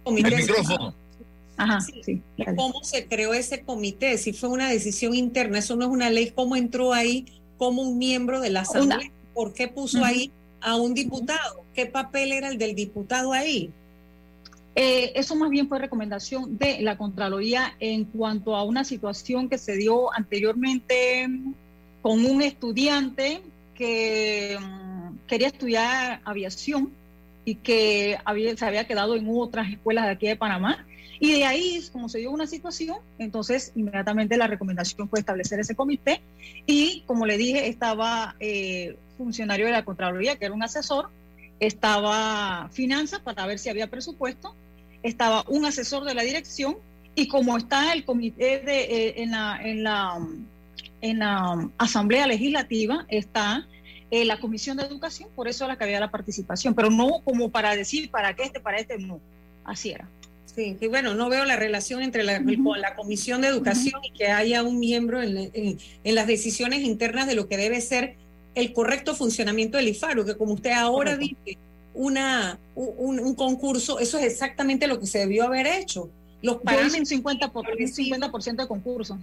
[SPEAKER 10] El micrófono.
[SPEAKER 13] Ajá, sí.
[SPEAKER 11] ¿Cómo se creó ese comité? Si fue una decisión interna, eso no es una ley. ¿Cómo entró ahí como un miembro de la Asamblea? ¿Por qué puso ahí a un diputado? ¿Qué papel era el del diputado ahí?
[SPEAKER 13] Eh, eso más bien fue recomendación de la Contraloría en cuanto a una situación que se dio anteriormente con un estudiante que mm, quería estudiar aviación y que había, se había quedado en otras escuelas de aquí de Panamá. Y de ahí, como se dio una situación, entonces inmediatamente la recomendación fue establecer ese comité. Y como le dije, estaba eh, funcionario de la Contraloría, que era un asesor, estaba finanzas para ver si había presupuesto, estaba un asesor de la dirección y como está el comité de, eh, en, la, en, la, en la Asamblea Legislativa, está eh, la Comisión de Educación, por eso era que había la participación, pero no como para decir para qué este, para este, no, así era.
[SPEAKER 11] Sí, y bueno, no veo la relación entre la, la Comisión de Educación y que haya un miembro en, en, las decisiones internas de lo que debe ser el correcto funcionamiento del IFARU, que como usted ahora dice, una, un, concurso, eso es exactamente lo que se debió haber hecho.
[SPEAKER 13] Los parámetros, un 50%, por, 50 de concurso.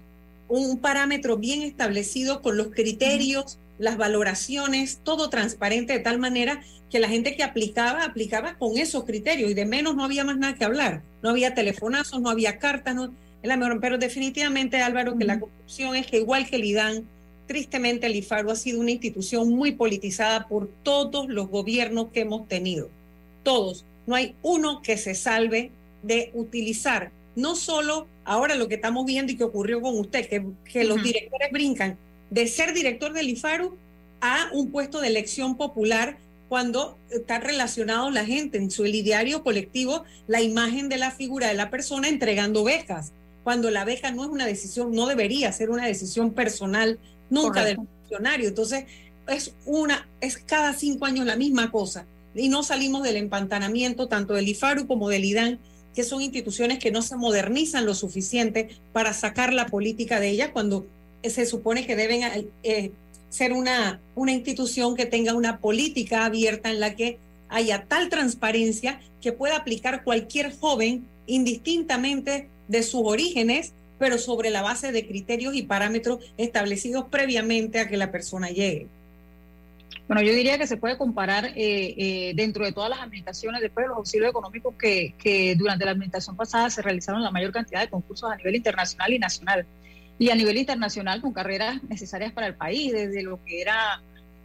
[SPEAKER 11] Un parámetro bien establecido con los criterios, las valoraciones, todo transparente de tal manera que la gente que aplicaba, aplicaba con esos criterios y de menos no había más nada que hablar. No había telefonazos, no había cartas, no, la mejor. Pero definitivamente, Álvaro, que la conclusión es que igual que el IDAN, Tristemente, el IFARU ha sido una institución muy politizada por todos los gobiernos que hemos tenido. Todos. No hay uno que se salve de utilizar no solo ahora lo que estamos viendo y que ocurrió con usted, que, que los directores brincan de ser director del IFARU a un puesto de elección popular cuando está relacionado la gente en su diario colectivo, la imagen de la figura de la persona entregando becas, cuando la beca no es una decisión, no debería ser una decisión personal nunca del funcionario. Entonces, es una, es cada cinco años la misma cosa. Y no salimos del empantanamiento tanto del IFARU como del IDAN, que son instituciones que no se modernizan lo suficiente para sacar la política de ellas cuando se supone que deben eh, ser una, una institución que tenga una política abierta en la que haya tal transparencia que pueda aplicar cualquier joven indistintamente de sus orígenes, pero sobre la base de criterios y parámetros establecidos previamente a que la persona llegue.
[SPEAKER 13] Bueno, yo diría que se puede comparar eh, eh, dentro de todas las administraciones, después de los auxilios económicos que, que durante la administración pasada se realizaron la mayor cantidad de concursos a nivel internacional y nacional y a nivel internacional con carreras necesarias para el país, desde lo que era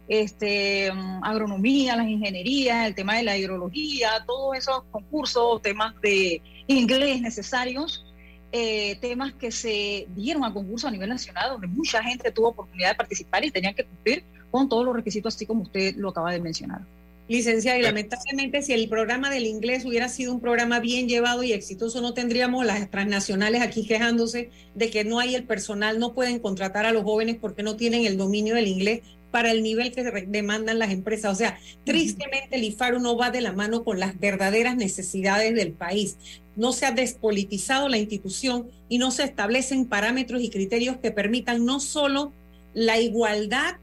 [SPEAKER 13] este, agronomía, las ingenierías, el tema de la hidrología, todos esos concursos, temas de inglés necesarios, eh, temas que se dieron a concurso a nivel nacional, donde mucha gente tuvo oportunidad de participar y tenían que cumplir con todos los requisitos, así como usted lo acaba de mencionar.
[SPEAKER 11] Licenciada, y lamentablemente si el programa del inglés hubiera sido un programa bien llevado y exitoso, no tendríamos las transnacionales aquí quejándose de que no hay el personal, no pueden contratar a los jóvenes porque no tienen el dominio del inglés para el nivel que demandan las empresas. O sea, tristemente el IFARU no va de la mano con las verdaderas necesidades del país. No se ha despolitizado la institución y no se establecen parámetros y criterios que permitan no solo la igualdad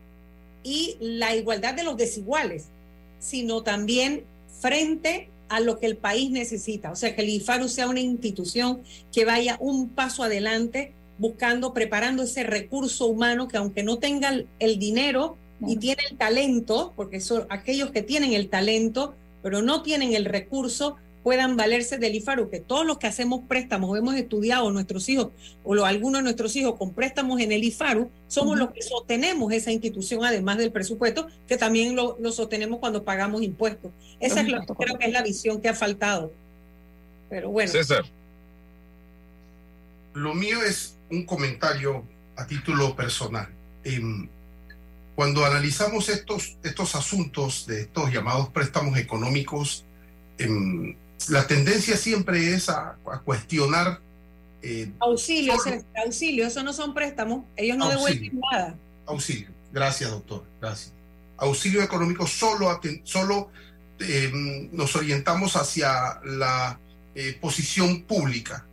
[SPEAKER 11] y la igualdad de los desiguales, sino también frente a lo que el país necesita. O sea, que el IFARU sea una institución que vaya un paso adelante buscando, preparando ese recurso humano que aunque no tenga el dinero y tiene el talento, porque son aquellos que tienen el talento, pero no tienen el recurso, puedan valerse del IFARU, que todos los que hacemos préstamos hemos estudiado nuestros hijos o lo, algunos de nuestros hijos con préstamos en el IFARU, somos los que sostenemos esa institución además del presupuesto, que también lo, sostenemos cuando pagamos impuestos. Esa es lo, creo que es la visión que ha faltado. Pero bueno.
[SPEAKER 10] César.
[SPEAKER 12] Lo mío es un comentario a título personal. Em, cuando analizamos estos, estos asuntos de estos llamados préstamos económicos, em, la tendencia siempre es a, cuestionar.
[SPEAKER 11] Eh, auxilio, auxilio, eso no son préstamos, ellos no devuelven nada.
[SPEAKER 12] Auxilio, gracias doctor, gracias. Auxilio económico solo, solo em, nos orientamos hacia la eh, posición pública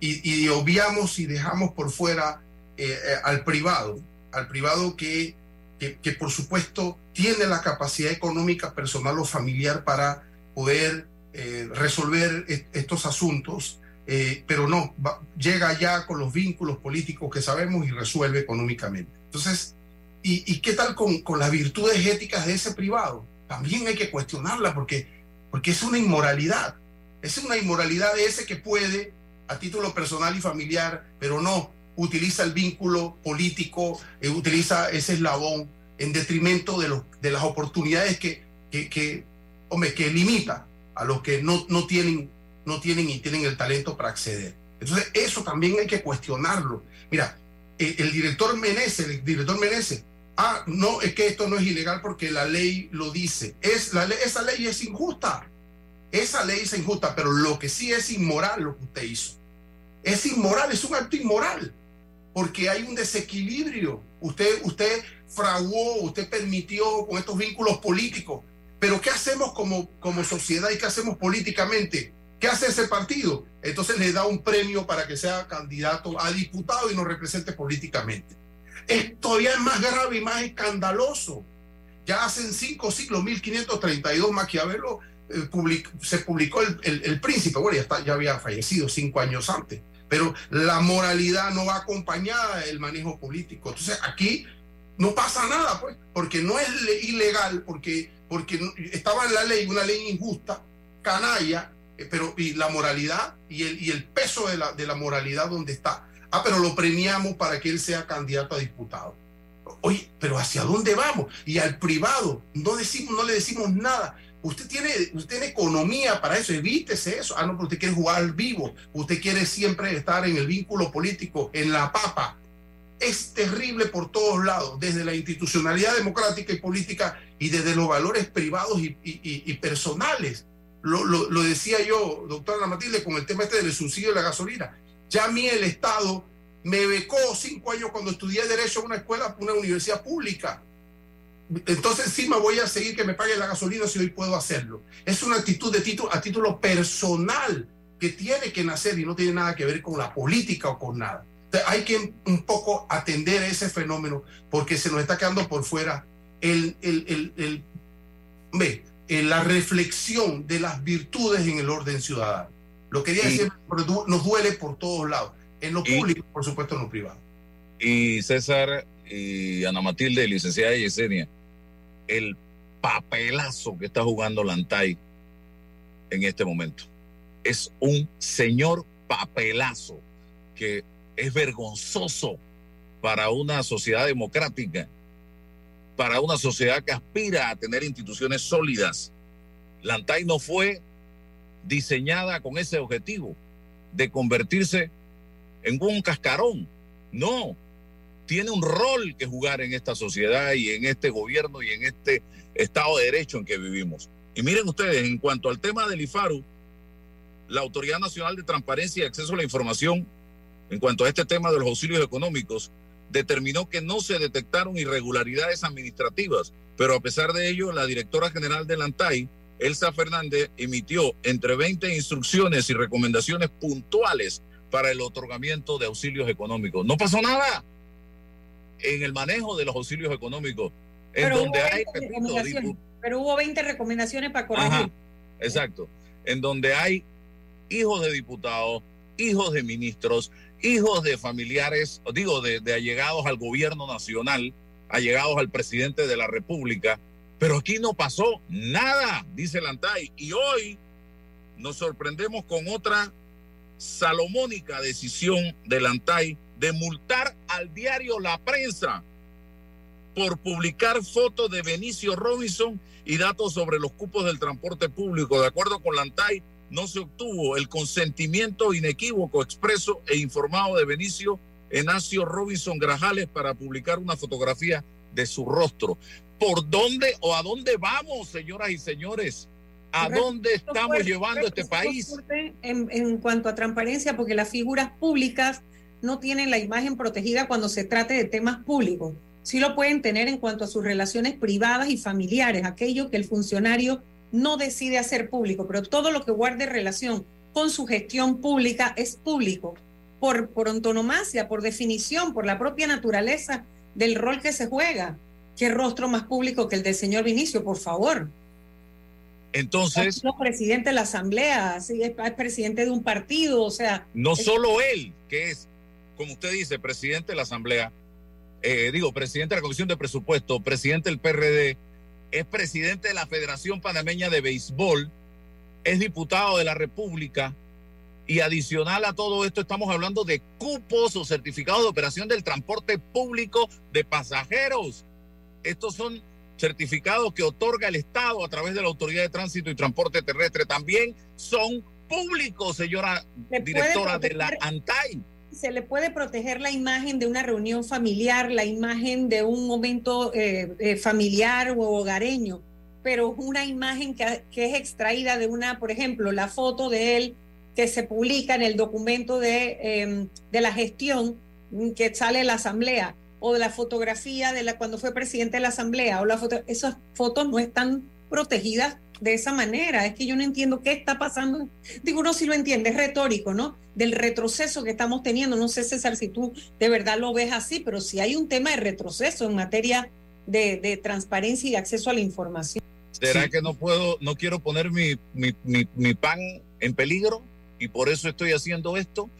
[SPEAKER 12] y, obviamos y dejamos por fuera eh, eh, al privado, al privado que, que, por supuesto tiene la capacidad económica personal o familiar para poder eh, resolver estos asuntos, eh, pero no, llega ya con los vínculos políticos que sabemos y resuelve económicamente. Entonces, ¿y, y qué tal con, con, las virtudes éticas de ese privado? También hay que cuestionarla porque, porque es una inmoralidad. Es una inmoralidad de ese que puede, a título personal y familiar, pero no, utiliza el vínculo político, eh, utiliza ese eslabón en detrimento de, los, de las oportunidades que, que, que, hombre, que limita a los que no, no, tienen, no tienen y tienen el talento para acceder. Entonces, eso también hay que cuestionarlo. Mira, eh, el, director Menezes, el director Menezes, ah, no, es que esto no es ilegal porque la ley lo dice. Es, la esa ley es injusta. Esa ley es injusta, pero lo que sí es inmoral lo que usted hizo. Es inmoral, es un acto inmoral, porque hay un desequilibrio. Usted, usted fraguó, usted permitió con estos vínculos políticos pero ¿qué hacemos como, como sociedad y qué hacemos políticamente? ¿Qué hace ese partido? Entonces le da un premio para que sea candidato a diputado y nos represente políticamente. Es más grave y más escandaloso. Ya hace cinco siglos, 1532, Maquiavelo eh, se publicó el, el, Príncipe, bueno, ya, está, ya había fallecido cinco años antes, pero la moralidad no va acompañada del manejo político. Entonces aquí no pasa nada, pues, porque no es ilegal, porque porque estaba en la ley, una ley injusta, canalla, eh, pero y la moralidad y el, y el peso de la, de la moralidad donde está. Ah, pero lo premiamos para que él sea candidato a diputado. Oye, pero ¿hacia dónde vamos? Y al privado no, decimos, no le decimos nada. Usted tiene, usted economía para eso, evítese eso. Ah, no, pero usted quiere jugar vivo, usted quiere siempre estar en el vínculo político, en la papa. Es terrible por todos lados, desde la institucionalidad democrática y política y desde los valores privados y, personales. Lo, lo, decía yo, doctora Matilde, con el tema este del subsidio de la gasolina. Ya a mí el Estado me becó cinco años cuando estudié Derecho en una escuela, una universidad pública entonces sí me voy a seguir que me pague la gasolina si hoy puedo hacerlo. Es una actitud de título, a título personal que tiene que nacer y no tiene nada que ver con la política o con nada. Hay que un poco atender ese fenómeno porque se nos está quedando por fuera el, el, el, el la reflexión de las virtudes en el orden ciudadano. Lo quería decir, pero nos duele por todos lados, en lo público, por supuesto, en lo privado.
[SPEAKER 10] Y César, y Ana Matilde, licenciada Yesenia, el papelazo que está jugando Lantay en este momento. Es un señor papelazo que es vergonzoso para una sociedad democrática, para una sociedad que aspira a tener instituciones sólidas. Lantay no fue diseñada con ese objetivo de convertirse en un cascarón. No, tiene un rol que jugar en esta sociedad y en este gobierno y en este Estado de Derecho en que vivimos. Y miren ustedes, en cuanto al tema del IFARU, la Autoridad Nacional de Transparencia y Acceso a la Información, en cuanto a este tema de los auxilios económicos, determinó que no se detectaron irregularidades administrativas, pero a pesar de ello, la directora general del ANTAI, Elsa Fernández, emitió entre 20 instrucciones y recomendaciones puntuales para el otorgamiento de auxilios económicos. No pasó nada en el manejo de los auxilios económicos, en donde hay...
[SPEAKER 11] pero hubo 20 recomendaciones para corregir.
[SPEAKER 10] exacto. En donde hay hijos de diputados, hijos de ministros, hijos de familiares, digo, de, allegados al gobierno nacional, allegados al presidente de la República, pero aquí no pasó nada, dice Lantay. Y hoy nos sorprendemos con otra salomónica decisión de Lantay de multar al diario La Prensa por publicar fotos de Benicio Robinson y datos sobre los cupos del transporte público. De acuerdo con Lantay, no se obtuvo el consentimiento inequívoco, expreso e informado de Benicio Enacio Robinson Grajales para publicar una fotografía de su rostro. ¿Por dónde o a dónde vamos, señoras y señores? ¿A dónde estamos llevando este país?
[SPEAKER 11] En, en cuanto a transparencia, porque las figuras públicas no tienen la imagen protegida cuando se trate de temas públicos. Sí lo pueden tener en cuanto a sus relaciones privadas y familiares, aquello que el funcionario no decide hacer público, pero todo lo que guarde relación con su gestión pública es público, por, por antonomasia, por definición, por la propia naturaleza del rol que se juega. ¿Qué rostro más público que el del señor Vinicio, por favor?
[SPEAKER 10] Entonces.
[SPEAKER 11] Es presidente de la Asamblea, es, es, presidente de un partido, o sea.
[SPEAKER 10] No solo él, que es como usted dice, presidente de la Asamblea, eh, digo, presidente de la Comisión de Presupuesto, presidente del PRD, es presidente de la Federación Panameña de Béisbol, es diputado de la República y adicional a todo esto estamos hablando de cupos o certificados de operación del transporte público de pasajeros. Estos son certificados que otorga el Estado a través de la Autoridad de Tránsito y Transporte Terrestre. También son públicos, señora directora de la ANTAI
[SPEAKER 11] se le puede proteger la imagen de una reunión familiar, la imagen de un momento eh, eh, familiar o hogareño, pero una imagen que, es extraída de una, por ejemplo, la foto de él que se publica en el documento de, em, de la gestión que sale de la asamblea, o de la fotografía de la cuando fue presidente de la asamblea, o esas fotos no están protegidas de esa manera. Es que yo no entiendo qué está pasando. Digo, no, si lo entiende, es retórico, ¿no? Del retroceso que estamos teniendo. No sé, César, si tú de verdad lo ves así, pero si hay un tema de retroceso en materia de, transparencia y acceso a la información.
[SPEAKER 10] ¿Será que no puedo, no quiero poner mi, mi, mi pan en peligro y por eso estoy haciendo esto?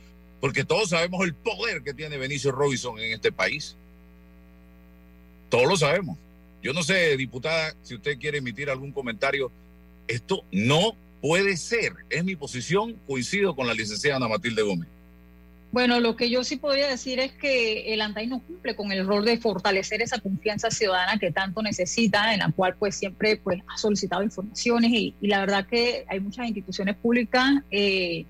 [SPEAKER 10] Porque todos sabemos el poder que tiene Benicio Robinson en este país. Todos lo sabemos. Yo no sé, diputada, si usted quiere emitir algún comentario esto no puede ser. Es mi posición, coincido con la licenciada Ana Matilde Gómez.
[SPEAKER 13] Bueno, lo que yo sí podría decir es que el ANTAI no cumple con el rol de fortalecer esa confianza ciudadana que tanto necesita, en la cual pues siempre pues ha solicitado informaciones y, la verdad que hay muchas instituciones públicas eh,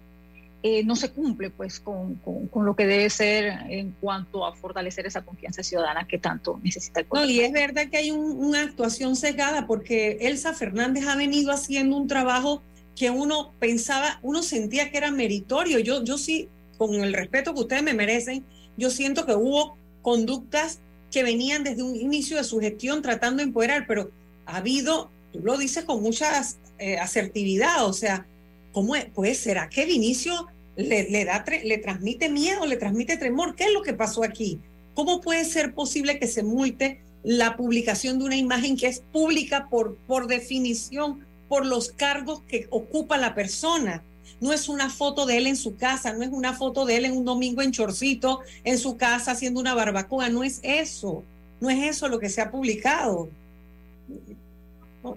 [SPEAKER 13] eh, no se cumple pues con, lo que debe ser en cuanto a fortalecer esa confianza ciudadana que tanto necesita el
[SPEAKER 11] pueblo. No, y es verdad que hay una actuación cegada porque Elsa Fernández ha venido haciendo un trabajo que uno pensaba, uno sentía que era meritorio. Yo, yo sí, con el respeto que ustedes me merecen, yo siento que hubo conductas que venían desde un inicio de su gestión tratando de empoderar, pero ha habido, tú lo dices con mucha eh, asertividad, o sea, ¿cómo es? Pues será que Vinicio le, da, le transmite miedo, le transmite tremor. ¿Qué es lo que pasó aquí? ¿Cómo puede ser posible que se multe la publicación de una imagen que es pública por, por definición, por los cargos que ocupa la persona? No es una foto de él en su casa, no es una foto de él en un domingo en chorcito, en su casa haciendo una barbacoa, no es eso, no es eso lo que se ha publicado.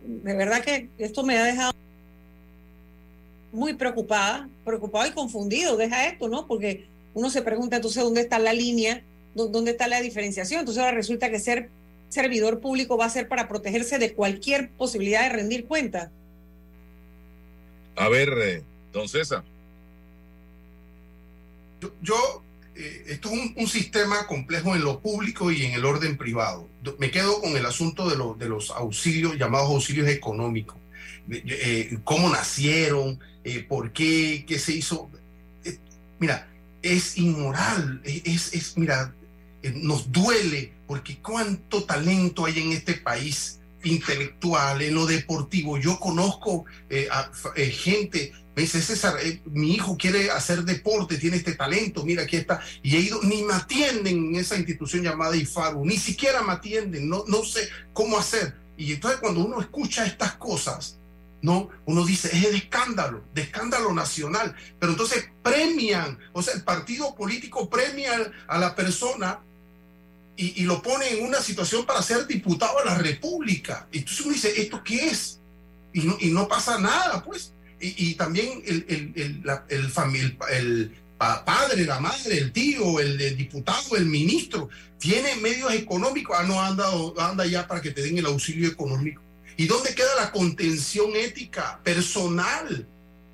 [SPEAKER 11] De verdad que esto me ha dejado muy preocupada, preocupado y confundido, deja esto, ¿no? Porque uno se pregunta entonces dónde está la línea, dónde está la diferenciación. Entonces ahora resulta que ser servidor público va a ser para protegerse de cualquier posibilidad de rendir cuenta.
[SPEAKER 10] A ver, eh, don César.
[SPEAKER 12] Yo, eh, esto es un, sistema complejo en lo público y en el orden privado. Me quedo con el asunto de, de los auxilios, llamados auxilios económicos. Eh, cómo nacieron, eh, por qué, qué se hizo. Eh, mira, es inmoral, es, es, mira, nos duele porque cuánto talento hay en este país intelectual, en lo deportivo. Yo conozco a, gente, me dice César, mi hijo quiere hacer deporte, tiene este talento, mira, aquí está. Y he ido, ni me atienden en esa institución llamada IFARU, ni siquiera me atienden, no, no sé cómo hacer. Y entonces cuando uno escucha estas cosas, no, uno dice, es de escándalo, de escándalo nacional. Pero entonces premian, o sea, el partido político premia a la persona y, lo pone en una situación para ser diputado a la República. Entonces uno dice, ¿esto qué es? Y no, pasa nada, pues. Y, también el, padre, la madre, el tío, el, diputado, el ministro, tiene medios económicos. Ah, no, anda, anda ya para que te den el auxilio económico ¿Y dónde queda la contención ética personal?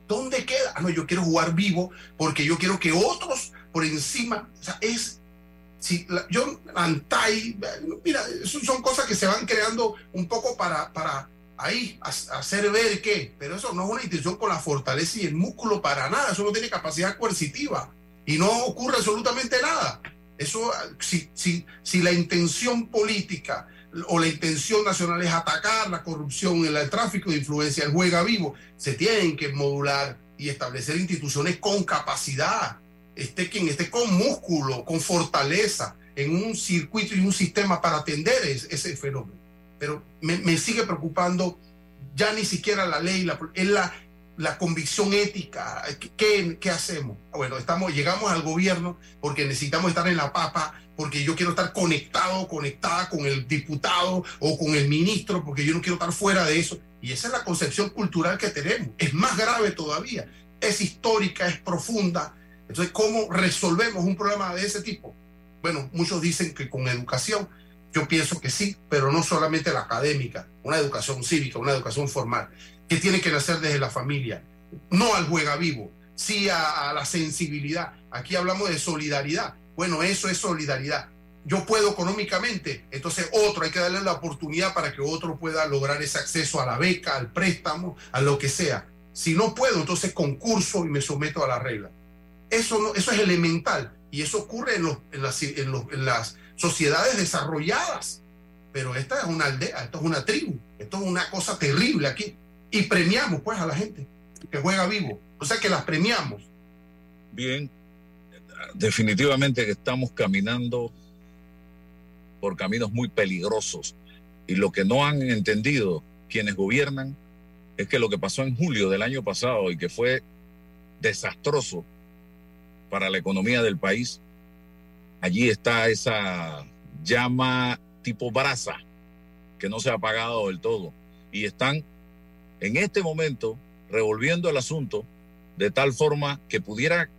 [SPEAKER 12] ¿Dónde queda? Ah, no, yo quiero jugar vivo porque yo quiero que otros por encima, o sea, es, si yo, Antai, mira, son cosas que se van creando un poco para, para ahí hacer ver qué, pero eso no es una intención con la fortaleza y el músculo para nada, eso no tiene capacidad coercitiva y no ocurre absolutamente nada. Eso, si, si, si la intención política o la intención nacional es atacar la corrupción, el, tráfico de influencia, el juega vivo, se tienen que modular y establecer instituciones con capacidad, esté quien esté con músculo, con fortaleza, en un circuito y un sistema para atender ese, fenómeno. Pero me, sigue preocupando ya ni siquiera la ley, es la, la convicción ética. ¿Qué, ¿Qué, hacemos? Bueno, estamos, llegamos al gobierno porque necesitamos estar en la papa porque yo quiero estar conectado, conectada con el diputado o con el ministro, porque yo no quiero estar fuera de eso. Y esa es la concepción cultural que tenemos. Es más grave todavía. Es histórica, es profunda. Entonces, ¿cómo resolvemos un problema de ese tipo? Bueno, muchos dicen que con educación. Yo pienso que sí, pero no solamente la académica, una educación cívica, una educación formal, que tiene que nacer desde la familia, no al juega vivo, sí a la sensibilidad. Aquí hablamos de solidaridad bueno, eso es solidaridad. Yo puedo económicamente, entonces otro, hay que darle la oportunidad para que otro pueda lograr ese acceso a la beca, al préstamo, a lo que sea. Si no puedo, entonces concurso y me someto a la regla. Eso, no, eso es elemental y eso ocurre en, en, las, en, las sociedades desarrolladas. Pero esta es una aldea, esto es una tribu, esto es una cosa terrible aquí. Y premiamos pues a la gente que juega vivo. O sea que las premiamos.
[SPEAKER 10] Bien, definitivamente estamos caminando por caminos muy peligrosos y lo que no han entendido quienes gobiernan es que lo que pasó en julio del año pasado y que fue desastroso para la economía del país, allí está esa llama tipo brasa que no se ha apagado del todo y están en este momento revolviendo el asunto de tal forma que pudiera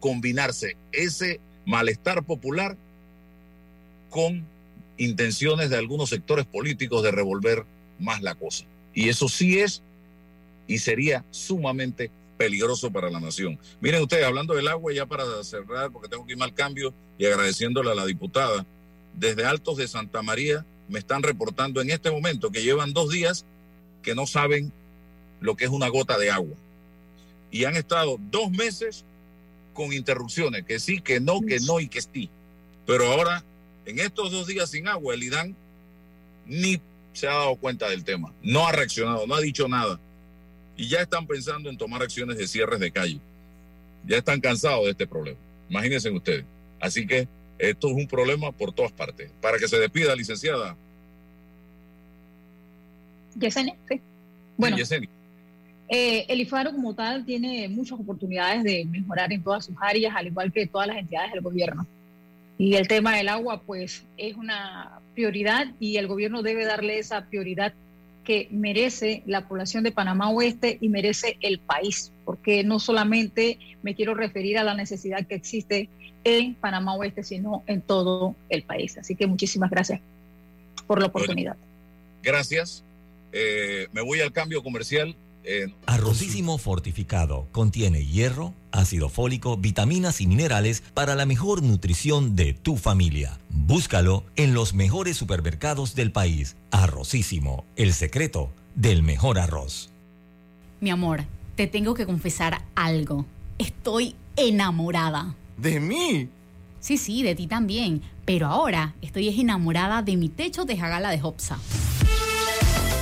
[SPEAKER 10] combinarse ese malestar popular con intenciones de algunos sectores políticos de revolver más la cosa. Y eso sí es y sería sumamente peligroso para la nación. Miren ustedes, hablando del agua, ya para cerrar, porque tengo que ir al cambio y agradeciéndole a la diputada, desde Altos de Santa María me están reportando en este momento que llevan dos días que no saben lo que es una gota de agua. Y han estado dos meses con interrupciones, que sí, que no, que no y que sí. Pero ahora, en estos dos días sin agua, el IDAN ni se ha dado cuenta del tema, no ha reaccionado, no ha dicho nada y ya están pensando en tomar acciones de cierres de calle. Ya están cansados de este problema. Imagínense ustedes. Así que esto es un problema por todas partes. Para que se despida, licenciada.
[SPEAKER 13] Yesenia, sí. Bueno, eh, el IFARO como tal tiene muchas oportunidades de mejorar en todas sus áreas, al igual que todas las entidades del gobierno. Y el tema del agua, pues, es una prioridad y el gobierno debe darle esa prioridad que merece la población de Panamá Oeste y merece el país, porque no solamente me quiero referir a la necesidad que existe en Panamá Oeste, sino en todo el país. Así que muchísimas gracias por la oportunidad.
[SPEAKER 10] Gracias. Eh, me voy al cambio comercial.
[SPEAKER 4] Arrocísimo fortificado contiene hierro, ácido fólico, vitaminas y minerales para la mejor nutrición de tu familia. Búscalo en los mejores supermercados del país. Arrocísimo, el secreto del mejor arroz.
[SPEAKER 6] Mi amor, te tengo que confesar algo. Estoy enamorada.
[SPEAKER 14] ¿De mí?
[SPEAKER 6] Sí, sí, de ti también. Pero ahora estoy enamorada de mi techo de jagala de Hopsa.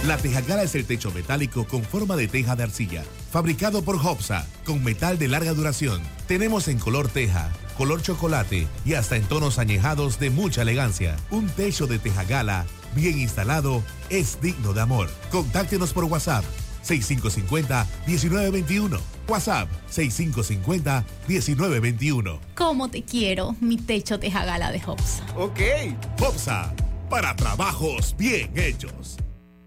[SPEAKER 15] La Tejagala es el techo metálico con forma de teja de arcilla, fabricado por Hopsa, con metal de larga duración. Tenemos en color teja, color chocolate y hasta en tonos añejados de mucha elegancia. Un techo de Tejagala bien instalado es digno de amor. Contáctenos por WhatsApp 6550-1921. WhatsApp 6550-1921.
[SPEAKER 6] ¿Cómo te quiero, mi techo Tejagala de Hopsa?
[SPEAKER 14] Ok.
[SPEAKER 15] Hopsa, para trabajos bien hechos.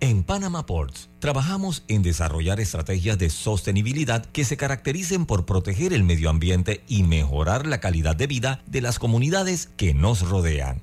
[SPEAKER 4] En Panama Ports trabajamos en desarrollar estrategias de sostenibilidad que se caractericen por proteger el medio ambiente y mejorar la calidad de vida de las comunidades que nos rodean.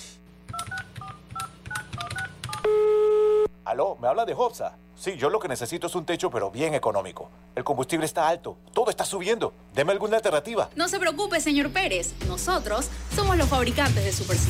[SPEAKER 5] Aló, ¿me habla de Hopsa? Sí, yo lo que necesito es un techo, pero bien económico. El combustible está alto, todo está subiendo. Deme alguna alternativa.
[SPEAKER 6] No se preocupe, señor Pérez. Nosotros somos los fabricantes de Super C.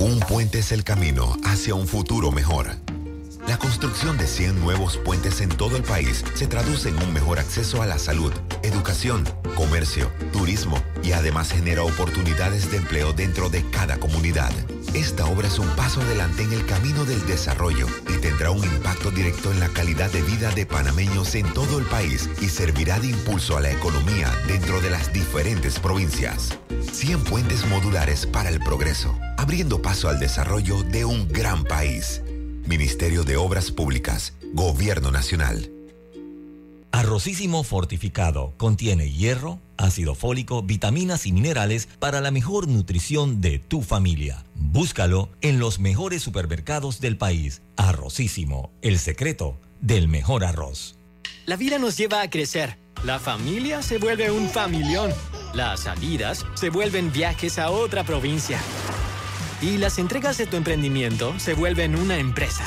[SPEAKER 3] Un puente es el camino hacia un futuro mejor. La construcción de 100 nuevos puentes en todo el país se traduce en un mejor acceso a la salud, educación, comercio, turismo y además genera oportunidades de empleo dentro de cada comunidad. Esta obra es un paso adelante en el camino del desarrollo y tendrá un impacto directo en la calidad de vida de panameños en todo el país y servirá de impulso a la economía dentro de las diferentes provincias. 100 puentes modulares para el progreso, abriendo paso al desarrollo de un gran país. Ministerio de Obras Públicas, Gobierno Nacional.
[SPEAKER 4] Arrocísimo fortificado contiene hierro, ácido fólico, vitaminas y minerales para la mejor nutrición de tu familia. Búscalo en los mejores supermercados del país. Arrocísimo, el secreto del mejor arroz.
[SPEAKER 16] La vida nos lleva a crecer. La familia se vuelve un familión. Las salidas se vuelven viajes a otra provincia. Y las entregas de tu emprendimiento se vuelven una empresa.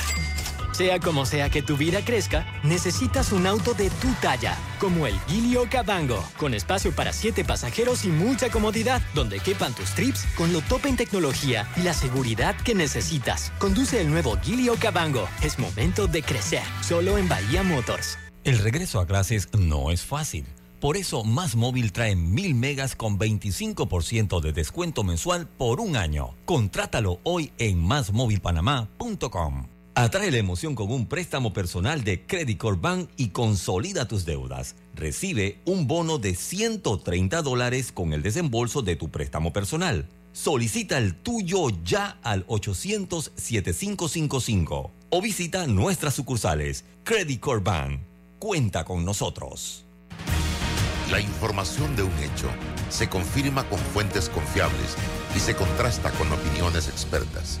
[SPEAKER 16] Sea como sea que tu vida crezca, necesitas un auto de tu talla, como el Gilio Cabango, con espacio para siete pasajeros y mucha comodidad, donde quepan tus trips con lo top en tecnología y la seguridad que necesitas. Conduce el nuevo Gilio Cabango. Es momento de crecer, solo en Bahía Motors.
[SPEAKER 4] El regreso a clases no es fácil. Por eso, Más Móvil trae mil megas con 25% de descuento mensual por un año. Contrátalo hoy en másmóvilpanamá.com. Atrae la emoción con un préstamo personal de Credit Corp Bank y consolida tus deudas. Recibe un bono de 130 dólares con el desembolso de tu préstamo personal. Solicita el tuyo ya al 800-7555 o visita nuestras sucursales. Credit Corp Bank. Cuenta con nosotros.
[SPEAKER 17] La información de un hecho se confirma con fuentes confiables y se contrasta con opiniones expertas.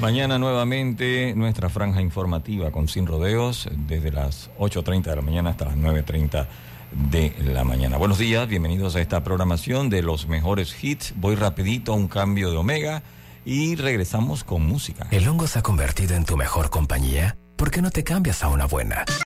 [SPEAKER 1] Mañana nuevamente nuestra franja informativa con Sin Rodeos desde las 8.30 de la mañana hasta las 9.30 de la mañana. Buenos días, bienvenidos a esta programación de los mejores hits. Voy rapidito a un cambio de Omega y regresamos con música.
[SPEAKER 18] ¿El hongo se ha convertido en tu mejor compañía? ¿Por qué no te cambias a una buena?